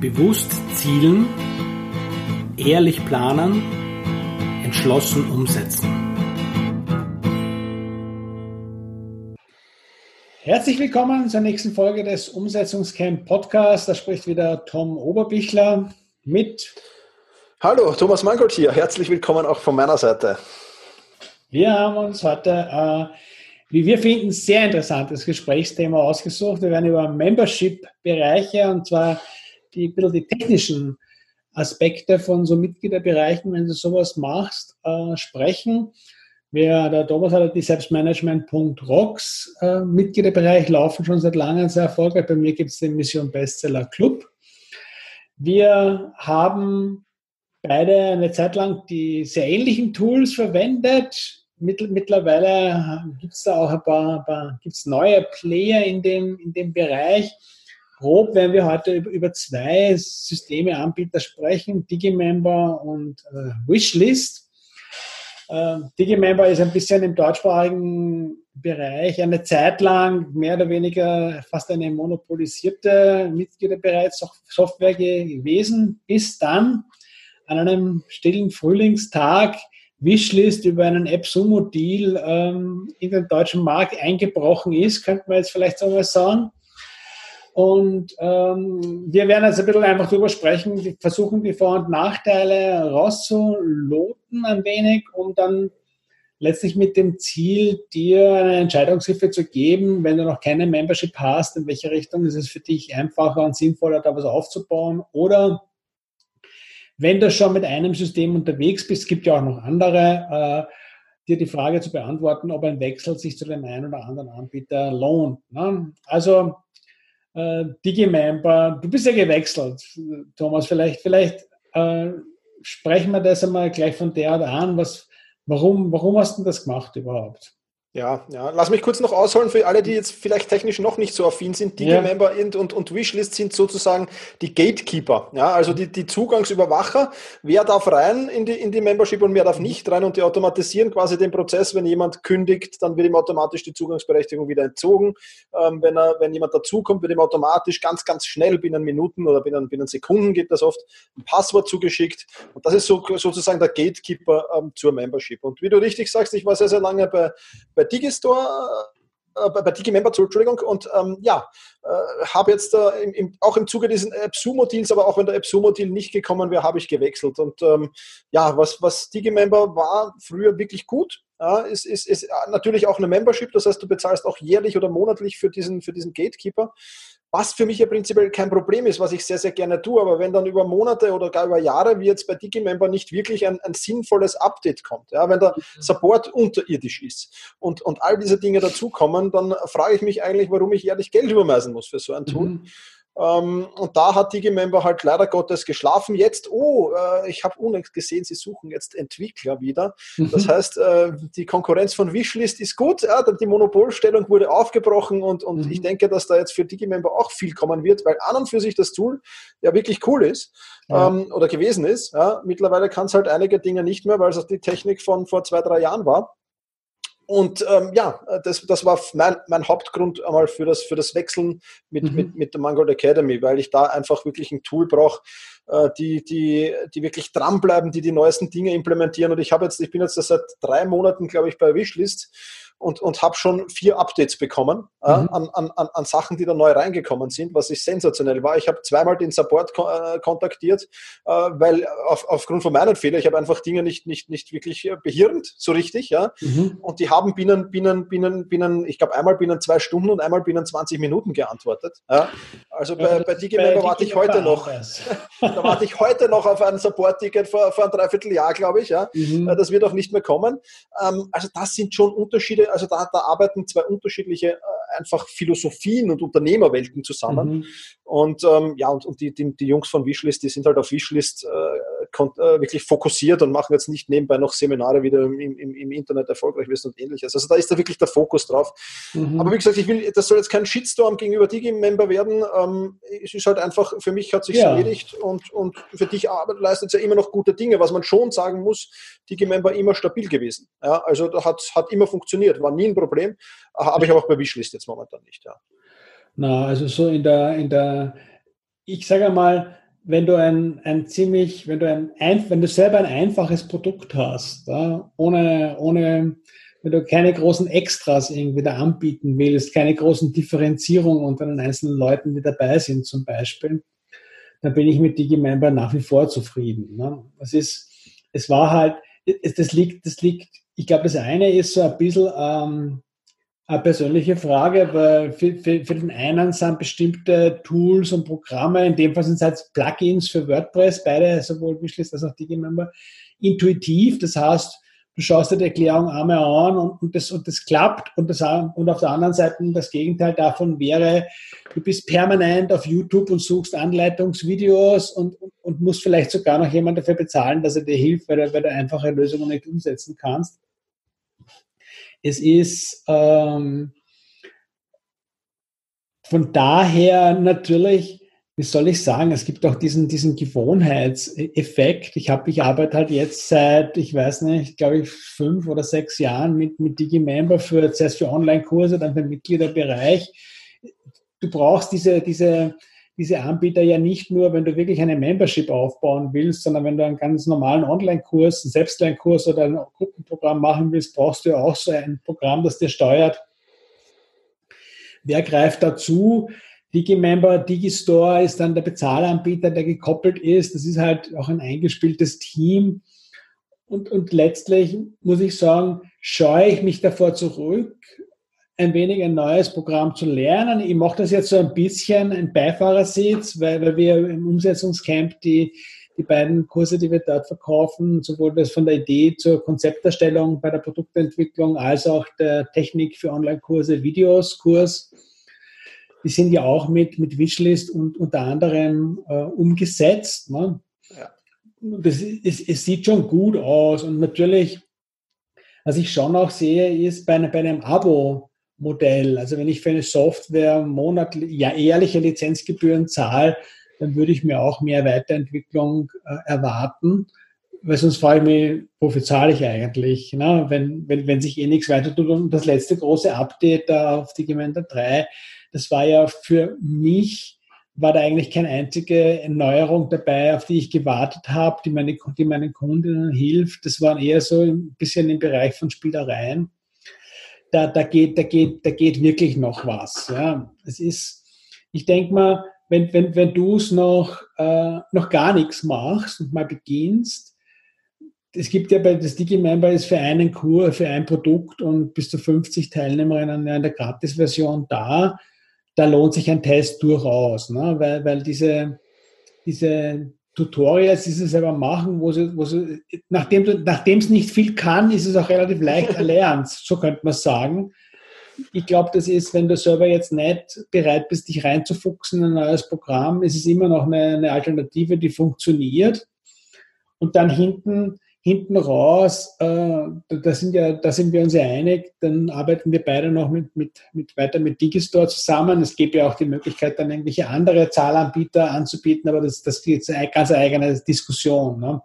Bewusst zielen, ehrlich planen, entschlossen umsetzen. Herzlich willkommen zur nächsten Folge des Umsetzungscamp Podcasts. Da spricht wieder Tom Oberbichler mit. Hallo, Thomas Mangold hier. Herzlich willkommen auch von meiner Seite. Wir haben uns heute, äh, wie wir finden, sehr interessantes Gesprächsthema ausgesucht. Wir werden über Membership-Bereiche und zwar die, bisschen die technischen Aspekte von so Mitgliederbereichen, wenn du sowas machst, äh, sprechen. Wir, der Thomas hat die Selbstmanagement.rocks äh, Mitgliederbereich laufen schon seit langem sehr erfolgreich. Bei mir gibt es den Mission Bestseller Club. Wir haben beide eine Zeit lang die sehr ähnlichen Tools verwendet. Mittlerweile gibt es da auch ein paar, paar gibt's neue Player in dem, in dem Bereich grob werden wir heute über zwei Systeme Anbieter sprechen, Digimember und äh, Wishlist. Äh, Digimember ist ein bisschen im deutschsprachigen Bereich eine Zeit lang mehr oder weniger fast eine monopolisierte Mitgliederbereitssoftware gewesen, bis dann an einem stillen Frühlingstag Wishlist über einen App-Sumo-Deal ähm, in den deutschen Markt eingebrochen ist, könnte man jetzt vielleicht so mal sagen. Und ähm, wir werden jetzt ein bisschen einfach drüber sprechen, versuchen die Vor- und Nachteile rauszuloten ein wenig, um dann letztlich mit dem Ziel, dir eine Entscheidungshilfe zu geben, wenn du noch keine Membership hast, in welche Richtung ist es für dich einfacher und sinnvoller, da was aufzubauen. Oder wenn du schon mit einem System unterwegs bist, gibt ja auch noch andere, äh, dir die Frage zu beantworten, ob ein Wechsel sich zu dem einen oder anderen Anbieter lohnt. Ne? Also äh, Digimember, du bist ja gewechselt, Thomas, vielleicht, vielleicht äh, sprechen wir das einmal gleich von der an. Was, warum, warum hast du das gemacht überhaupt? Ja, ja, lass mich kurz noch ausholen für alle, die jetzt vielleicht technisch noch nicht so affin sind. Digimember ja. und, und Wishlist sind sozusagen die Gatekeeper, ja, also die, die Zugangsüberwacher. Wer darf rein in die, in die Membership und wer darf nicht rein und die automatisieren quasi den Prozess. Wenn jemand kündigt, dann wird ihm automatisch die Zugangsberechtigung wieder entzogen. Ähm, wenn, er, wenn jemand dazukommt, wird ihm automatisch ganz, ganz schnell binnen Minuten oder binnen, binnen Sekunden geht das oft ein Passwort zugeschickt. Und das ist so, sozusagen der Gatekeeper ähm, zur Membership. Und wie du richtig sagst, ich war sehr, sehr lange bei, bei Digistore, äh, bei Digimember, Entschuldigung, und ähm, ja, äh, habe jetzt äh, im, im, auch im Zuge dieses AppSumo-Deals, aber auch wenn der AppSumo-Deal nicht gekommen wäre, habe ich gewechselt. Und ähm, ja, was, was Digimember war früher wirklich gut, ja, ist, ist, ist natürlich auch eine Membership, das heißt, du bezahlst auch jährlich oder monatlich für diesen, für diesen Gatekeeper was für mich ja prinzipiell kein Problem ist, was ich sehr, sehr gerne tue. Aber wenn dann über Monate oder gar über Jahre, wie jetzt bei Digimember, nicht wirklich ein, ein sinnvolles Update kommt, ja, wenn der mhm. Support unterirdisch ist und, und all diese Dinge dazukommen, dann frage ich mich eigentlich, warum ich jährlich Geld überweisen muss für so ein Tool. Mhm. Ähm, und da hat Digimember halt leider Gottes geschlafen. Jetzt, oh, äh, ich habe unlängst gesehen, sie suchen jetzt Entwickler wieder. Mhm. Das heißt, äh, die Konkurrenz von Wishlist ist gut. Ja, die Monopolstellung wurde aufgebrochen und, und mhm. ich denke, dass da jetzt für Digimember auch viel kommen wird, weil an und für sich das Tool ja wirklich cool ist ja. ähm, oder gewesen ist. Ja. Mittlerweile kann es halt einige Dinge nicht mehr, weil es die Technik von vor zwei, drei Jahren war. Und ähm, ja, das, das war mein, mein Hauptgrund einmal für das, für das Wechseln mit, mhm. mit, mit der Mangold Academy, weil ich da einfach wirklich ein Tool brauche, äh, die, die, die wirklich dranbleiben, die die neuesten Dinge implementieren. Und ich habe jetzt, ich bin jetzt seit drei Monaten, glaube ich, bei Wishlist und, und habe schon vier Updates bekommen äh, mhm. an, an, an Sachen, die da neu reingekommen sind, was ich sensationell war. Ich habe zweimal den Support ko äh, kontaktiert, äh, weil auf, aufgrund von meinen Fehlern, ich habe einfach Dinge nicht, nicht, nicht wirklich äh, behirnt, so richtig, ja. Mhm. Und die haben binnen, binnen, binnen, binnen, ich glaube einmal binnen zwei Stunden und einmal binnen 20 Minuten geantwortet. Ja. Also bei, ja, bei DigiMember warte ich heute noch, da warte ich heute noch auf ein Support-Ticket vor, vor einem Dreivierteljahr, glaube ich, ja. Mhm. Das wird auch nicht mehr kommen. Ähm, also das sind schon Unterschiede, also da, da arbeiten zwei unterschiedliche äh, einfach Philosophien und Unternehmerwelten zusammen. Mhm. Und ähm, ja, und, und die, die, die Jungs von Wishlist, die sind halt auf Wishlist äh, äh, wirklich fokussiert und machen jetzt nicht nebenbei noch Seminare wieder im, im, im Internet erfolgreich wissen und ähnliches. Also da ist da wirklich der Fokus drauf. Mhm. Aber wie gesagt, ich will, das soll jetzt kein Shitstorm gegenüber Digi-Member werden. Ähm, es ist halt einfach, für mich hat sich ja. erledigt und, und für dich leistet es ja immer noch gute Dinge. Was man schon sagen muss, Digi-Member immer stabil gewesen. Ja, also da hat, hat immer funktioniert, war nie ein Problem. Aber ich habe auch bei Wishlist jetzt momentan nicht. Ja. Na, also so in der, in der, ich sage mal, wenn du ein, ein ziemlich, wenn du ein, ein, wenn du selber ein einfaches Produkt hast, ja, ohne, ohne, wenn du keine großen Extras irgendwie da anbieten willst, keine großen Differenzierungen unter den einzelnen Leuten, die dabei sind zum Beispiel, dann bin ich mit DigiMember nach wie vor zufrieden. Ne? Es ist, es war halt, es, das liegt, das liegt, ich glaube, das eine ist so ein bisschen, ähm, eine persönliche Frage, weil für, für, für, den einen sind bestimmte Tools und Programme, in dem Fall sind es halt Plugins für WordPress, beide, sowohl Wishlist als auch DigiMember, intuitiv. Das heißt, du schaust dir die Erklärung einmal an und, und, das, und das klappt. Und, das, und auf der anderen Seite das Gegenteil davon wäre, du bist permanent auf YouTube und suchst Anleitungsvideos und, und, musst vielleicht sogar noch jemand dafür bezahlen, dass er dir hilft, weil, weil du einfache Lösungen nicht umsetzen kannst. Es ist ähm, von daher natürlich, wie soll ich sagen, es gibt auch diesen, diesen Gewohnheitseffekt. Ich habe, ich arbeite halt jetzt seit, ich weiß nicht, glaube ich, fünf oder sechs Jahren mit, mit DigiMember für, zuerst für Online-Kurse, dann für den Mitgliederbereich. Du brauchst diese, diese, diese Anbieter ja nicht nur, wenn du wirklich eine Membership aufbauen willst, sondern wenn du einen ganz normalen Online-Kurs, einen Selbstlernkurs oder ein Gruppenprogramm machen willst, brauchst du ja auch so ein Programm, das dir steuert. Wer greift dazu? Digimember, Digistore ist dann der Bezahlanbieter, der gekoppelt ist. Das ist halt auch ein eingespieltes Team. Und, und letztlich muss ich sagen, scheue ich mich davor zurück, ein wenig ein neues Programm zu lernen. Ich mache das jetzt so ein bisschen ein Beifahrersitz, weil, weil wir im Umsetzungscamp die, die beiden Kurse, die wir dort verkaufen, sowohl das von der Idee zur Konzepterstellung bei der Produktentwicklung als auch der Technik für Online-Kurse, Videos, Kurs, die sind ja auch mit, mit Wishlist und unter anderem äh, umgesetzt. Ne? Ja. Das, es, es sieht schon gut aus und natürlich, was ich schon auch sehe, ist bei, bei einem Abo, Modell. Also wenn ich für eine Software monatlich, ja, ehrliche Lizenzgebühren zahle, dann würde ich mir auch mehr Weiterentwicklung äh, erwarten. Weil sonst frage ich mich, wofür zahle ich eigentlich, ne? wenn, wenn, wenn sich eh nichts weiter tut. Und das letzte große Update da auf die Gemeinde 3, das war ja für mich, war da eigentlich keine einzige Erneuerung dabei, auf die ich gewartet habe, die, meine, die meinen Kundinnen hilft. Das waren eher so ein bisschen im Bereich von Spielereien da, da, geht, da, geht, da geht wirklich noch was. Ja. Es ist, ich denke mal, wenn, wenn, wenn du es noch, äh, noch gar nichts machst und mal beginnst, es gibt ja bei das Digimember ist für einen Kurs, für ein Produkt und bis zu 50 Teilnehmerinnen in der Gratis-Version da. Da lohnt sich ein Test durchaus, ne? weil, weil diese, diese Tutorials, die sie selber machen, wo sie, wo sie nachdem du, nachdem es nicht viel kann, ist es auch relativ leicht erlernt, so könnte man sagen. Ich glaube, das ist, wenn du selber jetzt nicht bereit bist, dich reinzufuchsen in ein neues Programm, ist es immer noch eine, eine Alternative, die funktioniert. Und dann hinten hinten raus, äh, da, sind ja, da sind wir uns ja einig, dann arbeiten wir beide noch mit, mit, mit weiter mit Digistore zusammen. Es gibt ja auch die Möglichkeit, dann irgendwelche andere Zahlanbieter anzubieten, aber das, das ist jetzt eine ganz eigene Diskussion. Ne?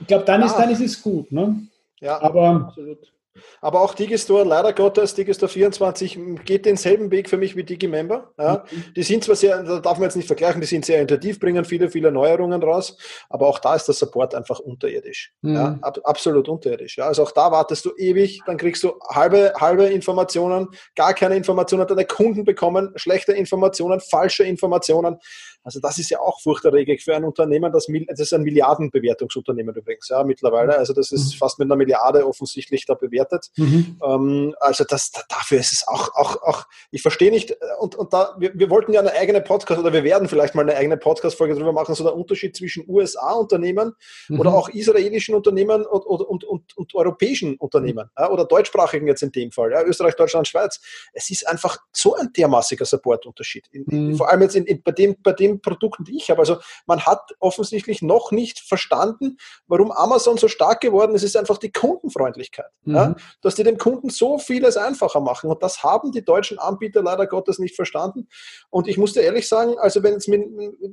Ich glaube, dann, ist, dann ist es gut. Ne? Ja, aber absolut. Aber auch Digistore, leider Gottes, Digistore 24 geht denselben Weg für mich wie Digimember. Ja. Mhm. Die sind zwar sehr, da darf man jetzt nicht vergleichen, die sind sehr intuitiv, bringen viele, viele Neuerungen raus, aber auch da ist der Support einfach unterirdisch. Mhm. Ja, ab, absolut unterirdisch. Ja. Also auch da wartest du ewig, dann kriegst du halbe, halbe Informationen, gar keine Informationen, deine Kunden bekommen schlechte Informationen, falsche Informationen. Also das ist ja auch furchterregend für ein Unternehmen, das, das ist ein Milliardenbewertungsunternehmen übrigens, ja, mittlerweile. Also das ist mhm. fast mit einer Milliarde offensichtlich da bewertet. Mhm. Ähm, also das, dafür ist es auch, auch, auch ich verstehe nicht, und, und da, wir, wir wollten ja eine eigene Podcast, oder wir werden vielleicht mal eine eigene Podcast-Folge darüber machen, so der Unterschied zwischen USA-Unternehmen mhm. oder auch israelischen Unternehmen und, und, und, und, und europäischen Unternehmen, ja, oder deutschsprachigen jetzt in dem Fall, ja, Österreich, Deutschland, Schweiz. Es ist einfach so ein dermaßiger Supportunterschied. Mhm. Vor allem jetzt in, in, bei, dem, bei dem den Produkten, die ich habe. Also man hat offensichtlich noch nicht verstanden, warum Amazon so stark geworden ist. Es ist einfach die Kundenfreundlichkeit. Mhm. Ja? Dass die dem Kunden so vieles einfacher machen. Und das haben die deutschen Anbieter leider Gottes nicht verstanden. Und ich muss dir ehrlich sagen, also wenn es mit,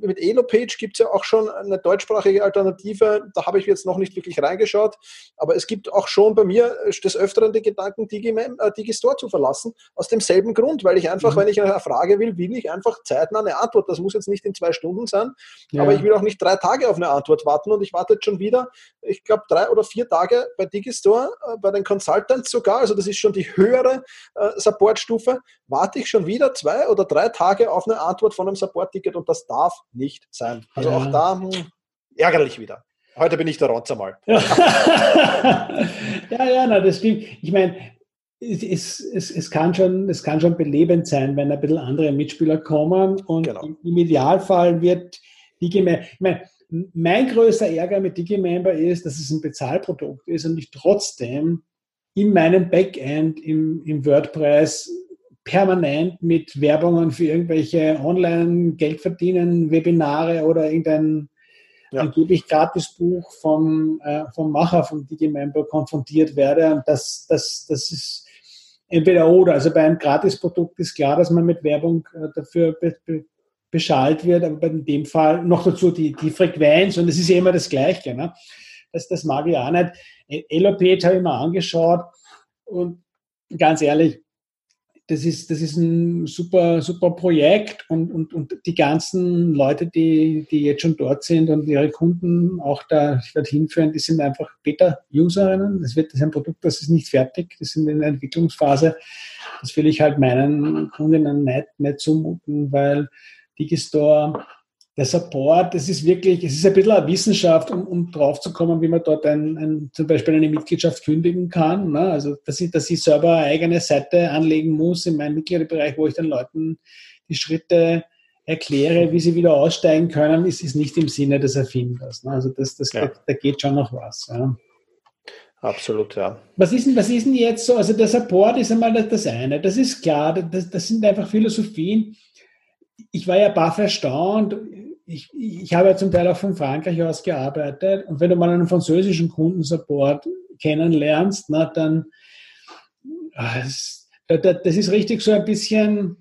mit Elopage gibt es ja auch schon eine deutschsprachige Alternative. Da habe ich jetzt noch nicht wirklich reingeschaut. Aber es gibt auch schon bei mir des Öfteren den Gedanken, Digimem, äh, Digistore zu verlassen. Aus demselben Grund, weil ich einfach, mhm. wenn ich eine Frage will, will ich einfach zeitnah eine Antwort. Das muss jetzt nicht in in zwei Stunden sein, ja. aber ich will auch nicht drei Tage auf eine Antwort warten und ich warte jetzt schon wieder, ich glaube, drei oder vier Tage bei Digistore, äh, bei den Consultants sogar, also das ist schon die höhere äh, Supportstufe, warte ich schon wieder zwei oder drei Tage auf eine Antwort von einem Support-Ticket und das darf nicht sein. Also ja. auch da mh, hm, ärgerlich wieder. Heute bin ich der Rotzer mal. ja, ja, na, das stimmt. Ich meine, es, es, es, kann schon, es kann schon belebend sein, wenn ein bisschen andere Mitspieler kommen und genau. im Idealfall wird Digimember, ich meine, mein größter Ärger mit Digimember ist, dass es ein Bezahlprodukt ist und ich trotzdem in meinem Backend im, im WordPress permanent mit Werbungen für irgendwelche Online-Geldverdienen, Webinare oder irgendein ja. angeblich Gratisbuch vom, äh, vom Macher von Digimember konfrontiert werde. Und das, das, das ist entweder oder. Also bei einem Gratisprodukt ist klar, dass man mit Werbung äh, dafür be, be, beschallt wird, aber in dem Fall noch dazu die, die Frequenz und es ist ja immer das Gleiche. Ne? Das, das mag ich auch nicht. Elopage habe ich mir angeschaut und ganz ehrlich, das ist, das ist ein super, super Projekt und, und, und die ganzen Leute, die, die jetzt schon dort sind und ihre Kunden auch da dorthin führen, die sind einfach Beta-Userinnen. Das, wird, das ist ein Produkt, das ist nicht fertig, das sind in der Entwicklungsphase. Das will ich halt meinen Kundinnen nicht, nicht zumuten, weil Digistore der Support, das ist wirklich, es ist ein bisschen eine Wissenschaft, um, um drauf zu kommen, wie man dort ein, ein, zum Beispiel eine Mitgliedschaft kündigen kann. Ne? Also, dass ich, dass ich selber eine eigene Seite anlegen muss in meinem Mitgliederbereich, wo ich den Leuten die Schritte erkläre, wie sie wieder aussteigen können, ist, ist nicht im Sinne des Erfinders. Ne? Also, das, das, ja. da, da, geht schon noch was. Ja. Absolut, ja. Was ist, denn, was ist denn jetzt so? Also, der Support ist einmal das eine. Das ist klar, das, das sind einfach Philosophien. Ich war ja baff erstaunt ich, ich habe ja zum Teil auch von Frankreich aus gearbeitet und wenn du mal einen französischen Kundensupport kennenlernst, na, dann ah, das ist richtig so ein bisschen,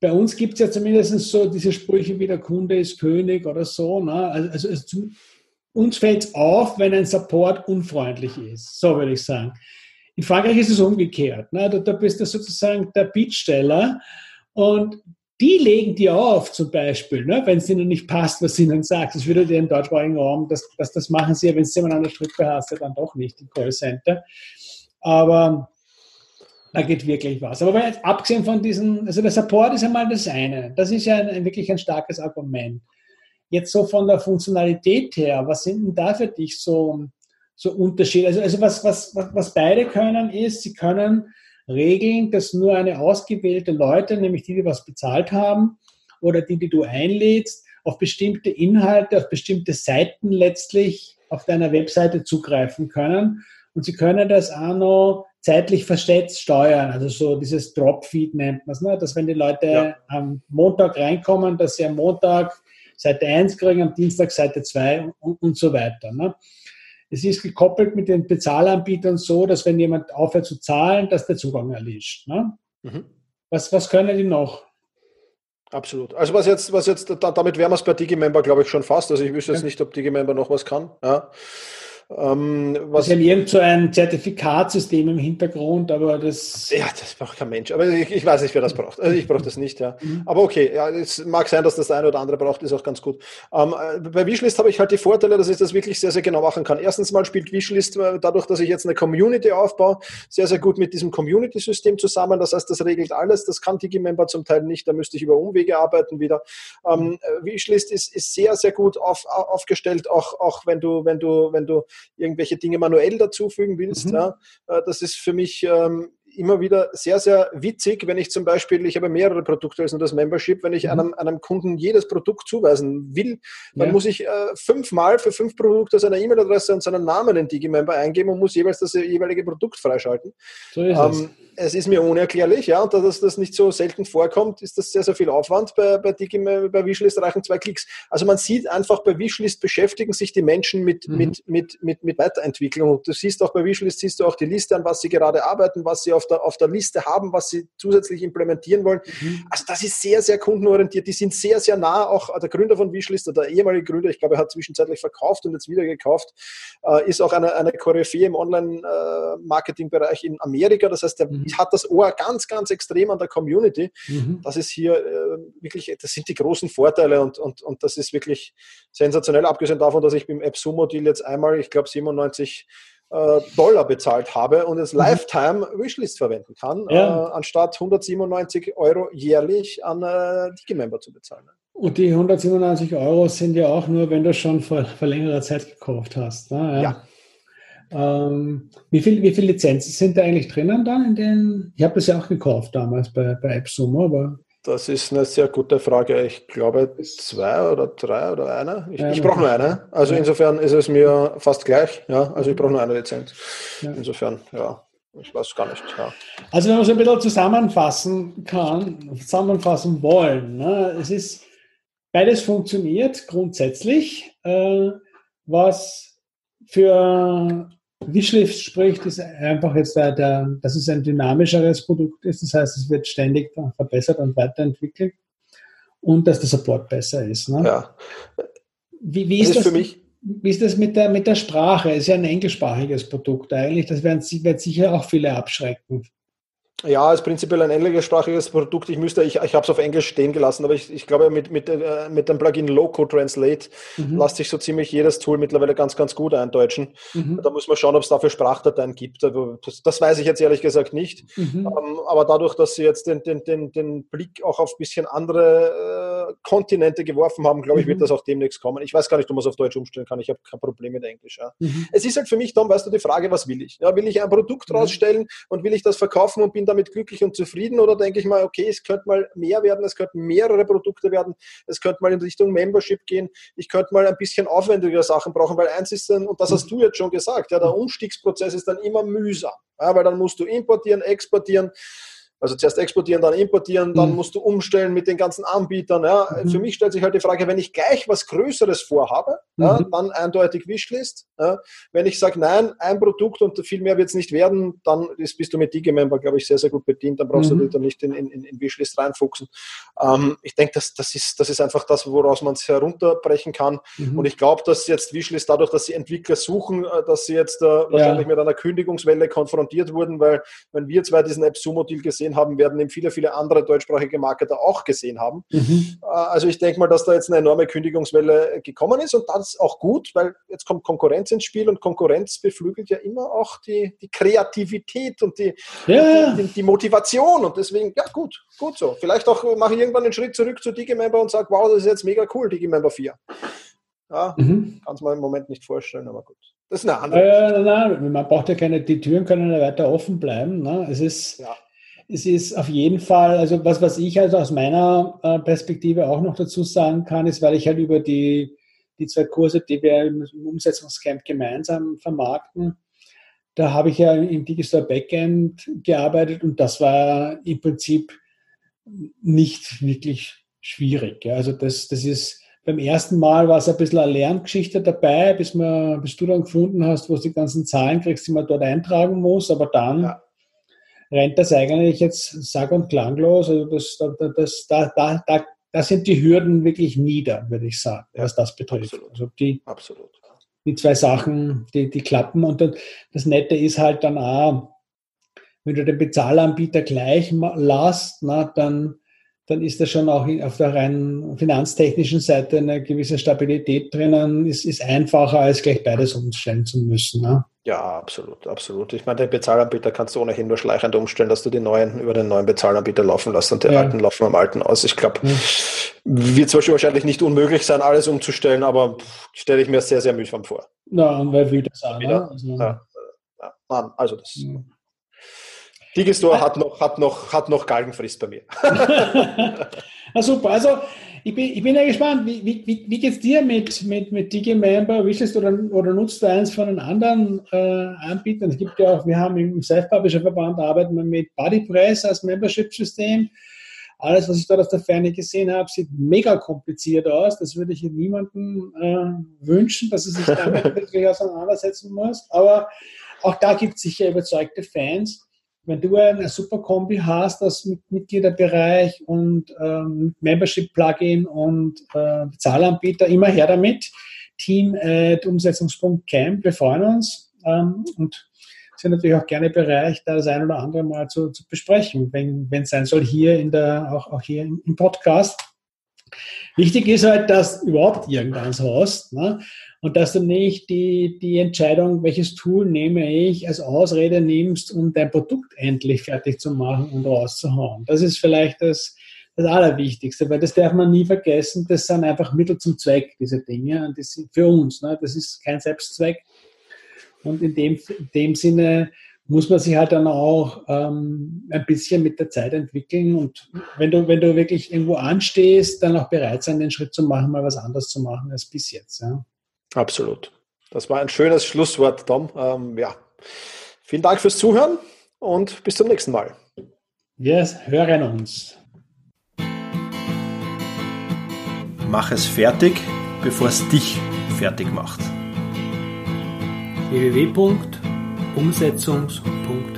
bei uns gibt es ja zumindest so diese Sprüche wie der Kunde ist König oder so. Ne? Also, also uns fällt es auf, wenn ein Support unfreundlich ist, so würde ich sagen. In Frankreich ist es umgekehrt. Ne? Da, da bist du sozusagen der Bietsteller und die legen dir auf, zum Beispiel, ne, wenn es ihnen nicht passt, was sie ihnen sagt. Das würde dir im deutschsprachigen Raum, das, das, das machen sie ja, wenn es jemand an der Strippe hast, dann doch nicht, die Callcenter. Aber da geht wirklich was. Aber jetzt, abgesehen von diesen, also der Support ist einmal das eine. Das ist ja ein, wirklich ein starkes Argument. Jetzt so von der Funktionalität her, was sind denn da für dich so, so Unterschiede? Also, also was, was, was, was beide können, ist, sie können regeln, dass nur eine ausgewählte Leute, nämlich die, die was bezahlt haben oder die, die du einlädst, auf bestimmte Inhalte, auf bestimmte Seiten letztlich auf deiner Webseite zugreifen können. Und sie können das auch noch zeitlich versetzt steuern. Also so dieses Dropfeed nennt man es, ne? dass wenn die Leute ja. am Montag reinkommen, dass sie am Montag Seite 1 kriegen, am Dienstag Seite 2 und, und so weiter. Ne? Es ist gekoppelt mit den Bezahlanbietern so, dass wenn jemand aufhört zu zahlen, dass der Zugang erlischt. Ne? Mhm. Was, was können die noch? Absolut. Also was jetzt, was jetzt, damit wären wir es bei Digimember, glaube ich, schon fast. Also ich wüsste jetzt nicht, ob Digimember noch was kann. Ja. Ähm, was, Sie haben irgend so ein Zertifikatsystem im Hintergrund, aber das. Ja, das braucht kein Mensch. Aber ich, ich weiß nicht, wer das braucht. Also ich brauche das nicht, ja. Mhm. Aber okay, ja, es mag sein, dass das der eine oder andere braucht, ist auch ganz gut. Ähm, äh, bei Wishlist habe ich halt die Vorteile, dass ich das wirklich sehr, sehr genau machen kann. Erstens mal spielt Wishlist äh, dadurch, dass ich jetzt eine Community aufbaue, sehr, sehr gut mit diesem Community-System zusammen. Das heißt, das regelt alles. Das kann Digimember zum Teil nicht. Da müsste ich über Umwege arbeiten wieder. Ähm, äh, Wishlist ist, ist sehr, sehr gut auf, aufgestellt, auch, auch wenn du, wenn du, wenn du irgendwelche Dinge manuell dazufügen willst. Mhm. Ja, äh, das ist für mich ähm, immer wieder sehr, sehr witzig, wenn ich zum Beispiel, ich habe mehrere Produkte als nur das Membership, wenn ich mhm. einem, einem Kunden jedes Produkt zuweisen will, dann ja. muss ich äh, fünfmal für fünf Produkte seine E-Mail-Adresse und seinen Namen in Digimember eingeben und muss jeweils das jeweilige Produkt freischalten. So ist ähm, es es ist mir unerklärlich, ja, und da das, das nicht so selten vorkommt, ist das sehr, sehr viel Aufwand. Bei, bei, Digim, bei Wishlist reichen zwei Klicks. Also man sieht einfach, bei Wishlist beschäftigen sich die Menschen mit, mhm. mit, mit, mit, mit Weiterentwicklung. Und du siehst auch bei Wishlist, siehst du auch die Liste, an was sie gerade arbeiten, was sie auf der, auf der Liste haben, was sie zusätzlich implementieren wollen. Mhm. Also das ist sehr, sehr kundenorientiert. Die sind sehr, sehr nah. Auch der Gründer von Wishlist, der ehemalige Gründer, ich glaube, er hat zwischenzeitlich verkauft und jetzt wieder gekauft, äh, ist auch eine, eine Koryphäe im Online-Marketing-Bereich in Amerika. Das heißt, er mhm. Hat das Ohr ganz, ganz extrem an der Community. Mhm. Das ist hier äh, wirklich, das sind die großen Vorteile und, und, und das ist wirklich sensationell, abgesehen davon, dass ich beim AppSumo-Deal jetzt einmal, ich glaube, 97 äh, Dollar bezahlt habe und es mhm. Lifetime Wishlist verwenden kann, ja. äh, anstatt 197 Euro jährlich an äh, Digimember zu bezahlen. Und die 197 Euro sind ja auch nur, wenn du schon vor, vor längerer Zeit gekauft hast. Ne? Ja. Ähm, wie, viel, wie viele Lizenzen sind da eigentlich drinnen dann in den? Ich habe das ja auch gekauft damals bei, bei AppSumo, aber das ist eine sehr gute Frage. Ich glaube zwei oder drei oder eine. Ich, ja, ich brauche nur eine. Also ja. insofern ist es mir fast gleich. Ja, also ich brauche nur eine Lizenz. Ja. Insofern, ja, ich weiß gar nicht. Ja. Also wenn man so ein bisschen zusammenfassen kann, zusammenfassen wollen, ne? es ist beides funktioniert grundsätzlich. Äh, was für Wishlist spricht, ist einfach jetzt der, der, dass es ein dynamischeres Produkt ist. Das heißt, es wird ständig verbessert und weiterentwickelt und dass der Support besser ist. Ne? Ja. Wie, wie ist, das, mich? Wie ist das mit der, mit der Sprache? Es ist ja ein englischsprachiges Produkt eigentlich. Das werden, wird sicher auch viele abschrecken. Ja, ist prinzipiell ein englischsprachiges Produkt. Ich müsste, ich, ich habe es auf Englisch stehen gelassen, aber ich, ich glaube, mit, mit, äh, mit dem Plugin Loco Translate mhm. lässt sich so ziemlich jedes Tool mittlerweile ganz, ganz gut eindeutschen. Mhm. Da muss man schauen, ob es dafür Sprachdateien gibt. Also das, das, weiß ich jetzt ehrlich gesagt nicht. Mhm. Ähm, aber dadurch, dass sie jetzt den, den, den, den Blick auch auf ein bisschen andere äh, Kontinente geworfen haben, glaube ich, wird mhm. das auch demnächst kommen. Ich weiß gar nicht, ob man es auf Deutsch umstellen kann. Ich habe kein Problem mit Englisch. Ja. Mhm. Es ist halt für mich, Tom, weißt du, die Frage, was will ich? Ja, will ich ein Produkt mhm. rausstellen und will ich das verkaufen und bin damit glücklich und zufrieden oder denke ich mal, okay, es könnte mal mehr werden, es könnten mehrere Produkte werden, es könnte mal in Richtung Membership gehen, ich könnte mal ein bisschen aufwendigere Sachen brauchen, weil eins ist dann, und das hast du jetzt schon gesagt, ja, der Umstiegsprozess ist dann immer mühsam, ja, weil dann musst du importieren, exportieren, also zuerst exportieren, dann importieren, dann mhm. musst du umstellen mit den ganzen Anbietern. Ja. Mhm. Für mich stellt sich halt die Frage, wenn ich gleich was Größeres vorhabe, mhm. ja, dann eindeutig Wishlist. Ja. Wenn ich sage, nein, ein Produkt und viel mehr wird es nicht werden, dann ist, bist du mit Digimember, glaube ich, sehr, sehr gut bedient. Dann brauchst mhm. du nicht in, in, in Wishlist reinfuchsen. Ähm, ich denke, das, das, ist, das ist einfach das, woraus man es herunterbrechen kann. Mhm. Und ich glaube, dass jetzt Wishlist dadurch, dass sie Entwickler suchen, äh, dass sie jetzt äh, wahrscheinlich mit einer Kündigungswelle konfrontiert wurden, weil wenn wir zwei diesen App-Sumo-Deal gesehen gesehen haben, werden eben viele, viele andere deutschsprachige Marketer auch gesehen haben. Mhm. Äh, also ich denke mal, dass da jetzt eine enorme Kündigungswelle gekommen ist und das ist auch gut, weil jetzt kommt Konkurrenz ins Spiel und Konkurrenz beflügelt ja immer auch die, die Kreativität und die, ja. die, die, Motivation und deswegen, ja gut, gut so. Vielleicht auch mache ich irgendwann einen Schritt zurück zu Digimember und sage, wow, das ist jetzt mega cool, Digimember 4. Ja, mhm. kann es mir im Moment nicht vorstellen, aber gut. Das ist eine andere. Äh, nein, nein, man braucht ja keine, die Türen können ja weiter offen bleiben. Ne? Es ist, ja es ist auf jeden Fall, also was, was ich also aus meiner äh, Perspektive auch noch dazu sagen kann, ist, weil ich halt über die, die zwei Kurse, die wir im Umsetzungscamp gemeinsam vermarkten, da habe ich ja im Digital Backend gearbeitet und das war im Prinzip nicht wirklich schwierig. Also das, das ist beim ersten Mal war es ein bisschen eine Lerngeschichte dabei, bis, man, bis du dann gefunden hast, wo du die ganzen Zahlen kriegst, die man dort eintragen muss, aber dann ja rennt das eigentlich jetzt sag- und klanglos. Also das, das, da, da, da, da sind die Hürden wirklich nieder, würde ich sagen, was das betrifft. Absolut. Also die, Absolut. die zwei Sachen, die, die klappen. Und das Nette ist halt dann auch, wenn du den Bezahlanbieter gleich lässt, na, dann, dann ist da schon auch auf der rein finanztechnischen Seite eine gewisse Stabilität drinnen. Es ist einfacher, als gleich beides umstellen zu müssen. Ne? Ja, absolut, absolut. Ich meine, den Bezahlanbieter kannst du ohnehin nur schleichend umstellen, dass du die neuen über den neuen Bezahlanbieter laufen lässt und die ja. alten laufen am alten aus. Ich glaube, ja. wird zwar wahrscheinlich nicht unmöglich sein, alles umzustellen, aber stelle ich mir sehr, sehr mühsam vor. Na, und wer will das auch? Ne? Also, ja. Ja. also das. Ja. Digistore hat noch, hat, noch, hat noch Galgenfrist bei mir. Na super, also ich bin, ich bin ja gespannt, wie, wie, wie geht es dir mit, mit, mit Digimember? Wishlist oder, oder nutzt du eins von den anderen äh, Anbietern? Es gibt ja auch, wir haben im Self-Publisher Verband arbeiten wir mit BuddyPress als Membership-System. Alles, was ich dort aus der Ferne gesehen habe, sieht mega kompliziert aus. Das würde ich niemandem äh, wünschen, dass er sich damit wirklich auseinandersetzen muss. Aber auch da gibt es sicher überzeugte Fans. Wenn du eine super Kombi hast aus Mitgliederbereich und ähm, Membership-Plugin und äh, Zahlanbieter, immer her damit. Team at Umsetzungspunkt.camp, wir freuen uns ähm, und sind natürlich auch gerne bereit, da das ein oder andere mal zu, zu besprechen, wenn es sein soll, hier in der, auch, auch hier im, im Podcast. Wichtig ist halt, dass du überhaupt irgendwas hast ne? Und dass du nicht die, die Entscheidung, welches Tool nehme ich, als Ausrede nimmst, um dein Produkt endlich fertig zu machen und rauszuhauen. Das ist vielleicht das, das Allerwichtigste, weil das darf man nie vergessen. Das sind einfach Mittel zum Zweck, diese Dinge. Und das sind für uns. Ne? Das ist kein Selbstzweck. Und in dem, in dem Sinne muss man sich halt dann auch ähm, ein bisschen mit der Zeit entwickeln und wenn du, wenn du wirklich irgendwo anstehst, dann auch bereit sein, den Schritt zu machen, mal was anderes zu machen als bis jetzt. Ja. Absolut. Das war ein schönes Schlusswort, Tom. Ähm, ja. Vielen Dank fürs Zuhören und bis zum nächsten Mal. Wir hören uns. Mach es fertig, bevor es dich fertig macht www.umsetzungs.at